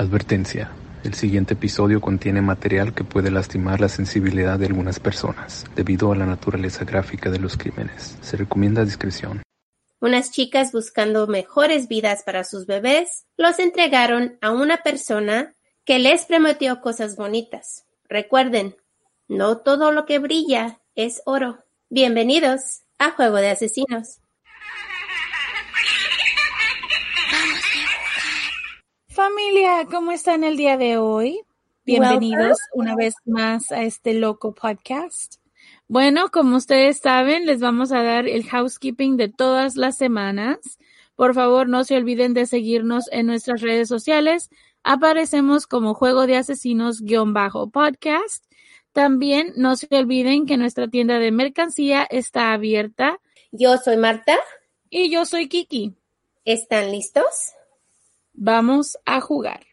Advertencia. El siguiente episodio contiene material que puede lastimar la sensibilidad de algunas personas debido a la naturaleza gráfica de los crímenes. Se recomienda discreción. Unas chicas buscando mejores vidas para sus bebés los entregaron a una persona que les prometió cosas bonitas. Recuerden, no todo lo que brilla es oro. Bienvenidos a Juego de Asesinos. Familia, ¿cómo están el día de hoy? Bienvenidos una vez más a este loco podcast. Bueno, como ustedes saben, les vamos a dar el housekeeping de todas las semanas. Por favor, no se olviden de seguirnos en nuestras redes sociales. Aparecemos como Juego de Asesinos-podcast. También no se olviden que nuestra tienda de mercancía está abierta. Yo soy Marta. Y yo soy Kiki. ¿Están listos? Vamos a jugar.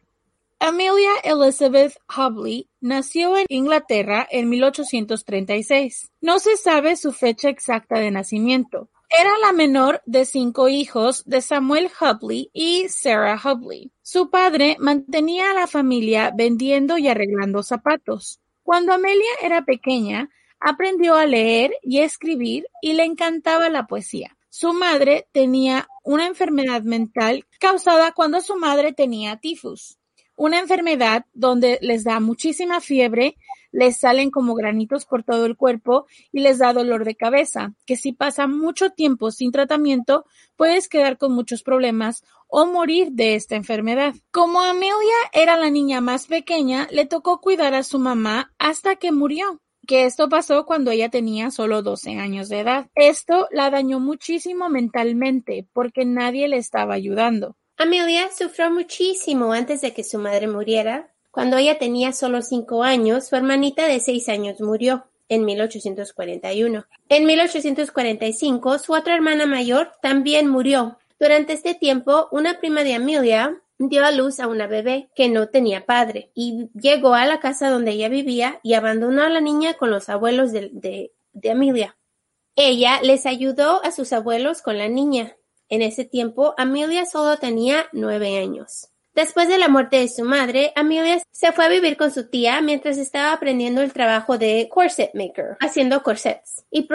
Amelia Elizabeth Hubley nació en Inglaterra en 1836. No se sabe su fecha exacta de nacimiento. Era la menor de cinco hijos de Samuel Hubley y Sarah Hubley. Su padre mantenía a la familia vendiendo y arreglando zapatos. Cuando Amelia era pequeña, aprendió a leer y escribir y le encantaba la poesía. Su madre tenía una enfermedad mental causada cuando su madre tenía tifus, una enfermedad donde les da muchísima fiebre, les salen como granitos por todo el cuerpo y les da dolor de cabeza, que si pasa mucho tiempo sin tratamiento puedes quedar con muchos problemas o morir de esta enfermedad. Como Amelia era la niña más pequeña, le tocó cuidar a su mamá hasta que murió que esto pasó cuando ella tenía solo 12 años de edad. Esto la dañó muchísimo mentalmente porque nadie le estaba ayudando. Amelia sufrió muchísimo antes de que su madre muriera. Cuando ella tenía solo 5 años, su hermanita de 6 años murió en 1841. En 1845, su otra hermana mayor también murió. Durante este tiempo, una prima de Amelia dio a luz a una bebé que no tenía padre y llegó a la casa donde ella vivía y abandonó a la niña con los abuelos de, Amelia. Ella les ayudó a sus abuelos con la niña. En ese tiempo, Amelia solo tenía nueve años. Después de la muerte de su madre, Amelia se fue a vivir con su tía mientras estaba aprendiendo el trabajo de corset maker, haciendo corsets. Y,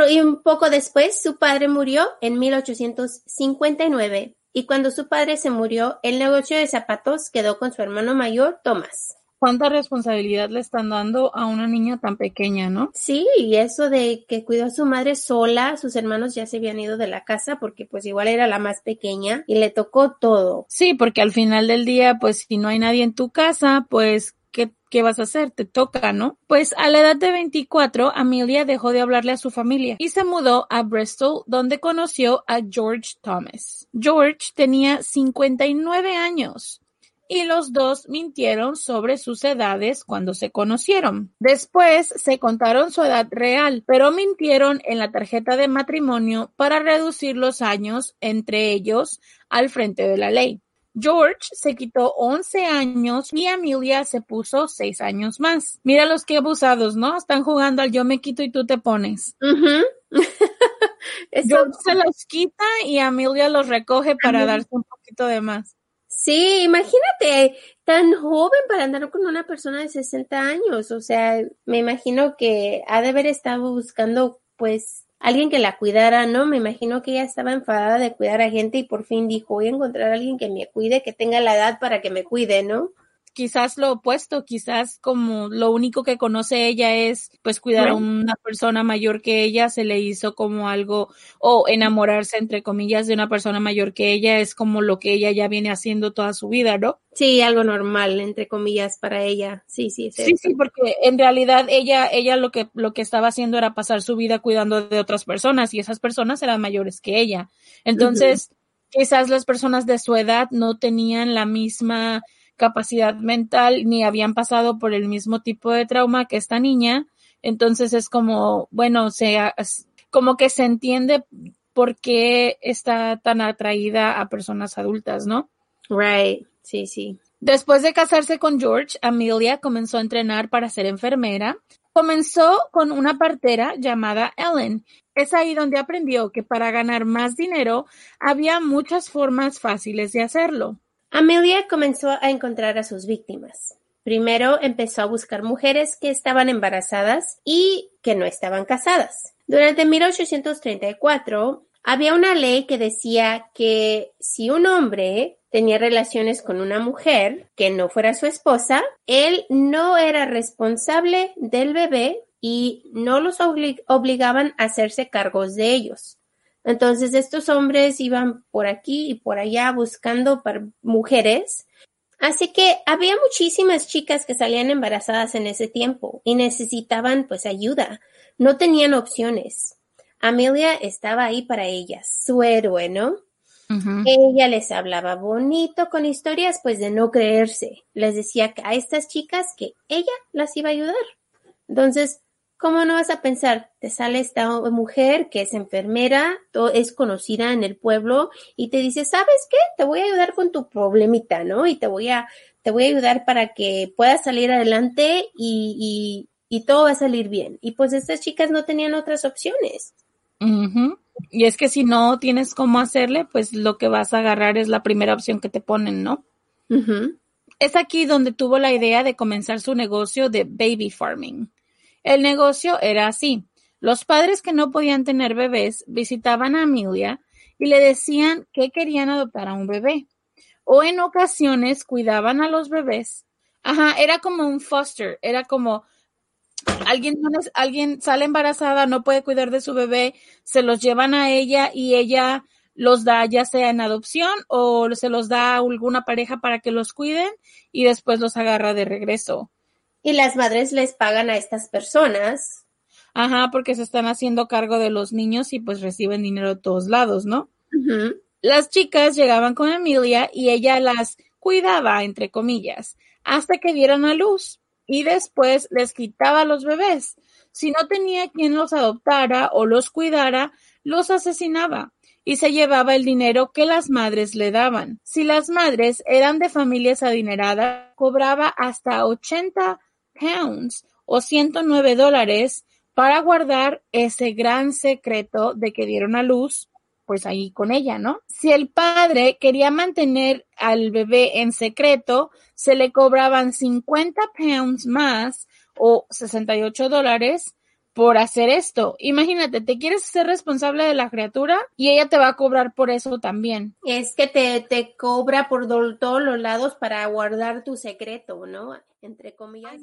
poco después, su padre murió en 1859 y cuando su padre se murió, el negocio de zapatos quedó con su hermano mayor, Thomas. ¿Cuánta responsabilidad le están dando a una niña tan pequeña, no? Sí, y eso de que cuidó a su madre sola, sus hermanos ya se habían ido de la casa porque pues igual era la más pequeña y le tocó todo. Sí, porque al final del día, pues si no hay nadie en tu casa, pues ¿qué, ¿qué, vas a hacer? Te toca, ¿no? Pues a la edad de 24, Amelia dejó de hablarle a su familia y se mudó a Bristol, donde conoció a George Thomas. George tenía 59 años y los dos mintieron sobre sus edades cuando se conocieron. Después se contaron su edad real, pero mintieron en la tarjeta de matrimonio para reducir los años entre ellos al frente de la ley. George se quitó 11 años y Amelia se puso 6 años más. Mira los que abusados, ¿no? Están jugando al yo me quito y tú te pones. George se los quita y Amelia los recoge para darse un poquito de más. Sí, imagínate, tan joven para andar con una persona de 60 años. O sea, me imagino que ha de haber estado buscando, pues, alguien que la cuidara, ¿no? Me imagino que ella estaba enfadada de cuidar a gente y por fin dijo, voy a encontrar a alguien que me cuide, que tenga la edad para que me cuide, ¿no? Quizás lo opuesto, quizás como lo único que conoce ella es pues cuidar a una persona mayor que ella, se le hizo como algo, o enamorarse entre comillas de una persona mayor que ella es como lo que ella ya viene haciendo toda su vida, ¿no? Sí, algo normal, entre comillas, para ella. Sí, sí, sí. Sí, sí, porque en realidad ella, ella lo que, lo que estaba haciendo era pasar su vida cuidando de otras personas y esas personas eran mayores que ella. Entonces, quizás las personas de su edad no tenían la misma capacidad mental ni habían pasado por el mismo tipo de trauma que esta niña. Entonces es como, bueno, sea, como que se entiende por qué está tan atraída a personas adultas, ¿no? Right, sí, sí. Después de casarse con George, Amelia comenzó a entrenar para ser enfermera. Comenzó con una partera llamada Ellen. Es ahí donde aprendió que para ganar más dinero había muchas formas fáciles de hacerlo. Amelia comenzó a encontrar a sus víctimas. Primero empezó a buscar mujeres que estaban embarazadas y que no estaban casadas. Durante 1834 había una ley que decía que si un hombre tenía relaciones con una mujer que no fuera su esposa, él no era responsable del bebé y no los obligaban a hacerse cargos de ellos. Entonces estos hombres iban por aquí y por allá buscando para mujeres. Así que había muchísimas chicas que salían embarazadas en ese tiempo y necesitaban pues ayuda. No tenían opciones. Amelia estaba ahí para ellas, su héroe, ¿no? Ella les hablaba bonito con historias pues de no creerse. Les decía a estas chicas que ella las iba a ayudar. Entonces, ¿cómo no vas a pensar? Te sale esta mujer que es enfermera, es conocida en el pueblo y te dice, ¿sabes qué? Te voy a ayudar con tu problemita, ¿no? Y te voy a, te voy a ayudar para que puedas salir adelante y, y, y todo va a salir bien. Y pues estas chicas no tenían otras opciones. Y es que si no tienes cómo hacerle, pues lo que vas a agarrar es la primera opción que te ponen, ¿no? Es aquí donde tuvo la idea de comenzar su negocio de baby farming. El negocio era así. Los padres que no podían tener bebés visitaban a Amelia y le decían que querían adoptar a un bebé. O en ocasiones cuidaban a los bebés. Ajá, era como un foster, era como alguien, alguien sale embarazada, no puede cuidar de su bebé, se los llevan a ella y ella los da ya sea en adopción o se los da a alguna pareja para que los cuiden y después los agarra de regreso. Y las madres les pagan a estas personas. Ajá, porque se están haciendo cargo de los niños y pues reciben dinero de todos lados, ¿no? Las chicas llegaban con Emilia y ella las cuidaba, entre comillas, hasta que dieron a luz y después les quitaba los bebés. Si no tenía quien los adoptara o los cuidara, los asesinaba y se llevaba el dinero que las madres le daban. Si las madres eran de familias adineradas, cobraba hasta 80 pounds o 109 dólares para guardar ese gran secreto de que dieron a luz pues ahí con ella, ¿no? Si el padre quería mantener al bebé en secreto, se le cobraban 50 pounds más o 68 dólares por hacer esto. Imagínate, te quieres ser responsable de la criatura y ella te va a cobrar por eso también. Es que te, te cobra por todos los lados para guardar tu secreto, ¿no? Entre comillas.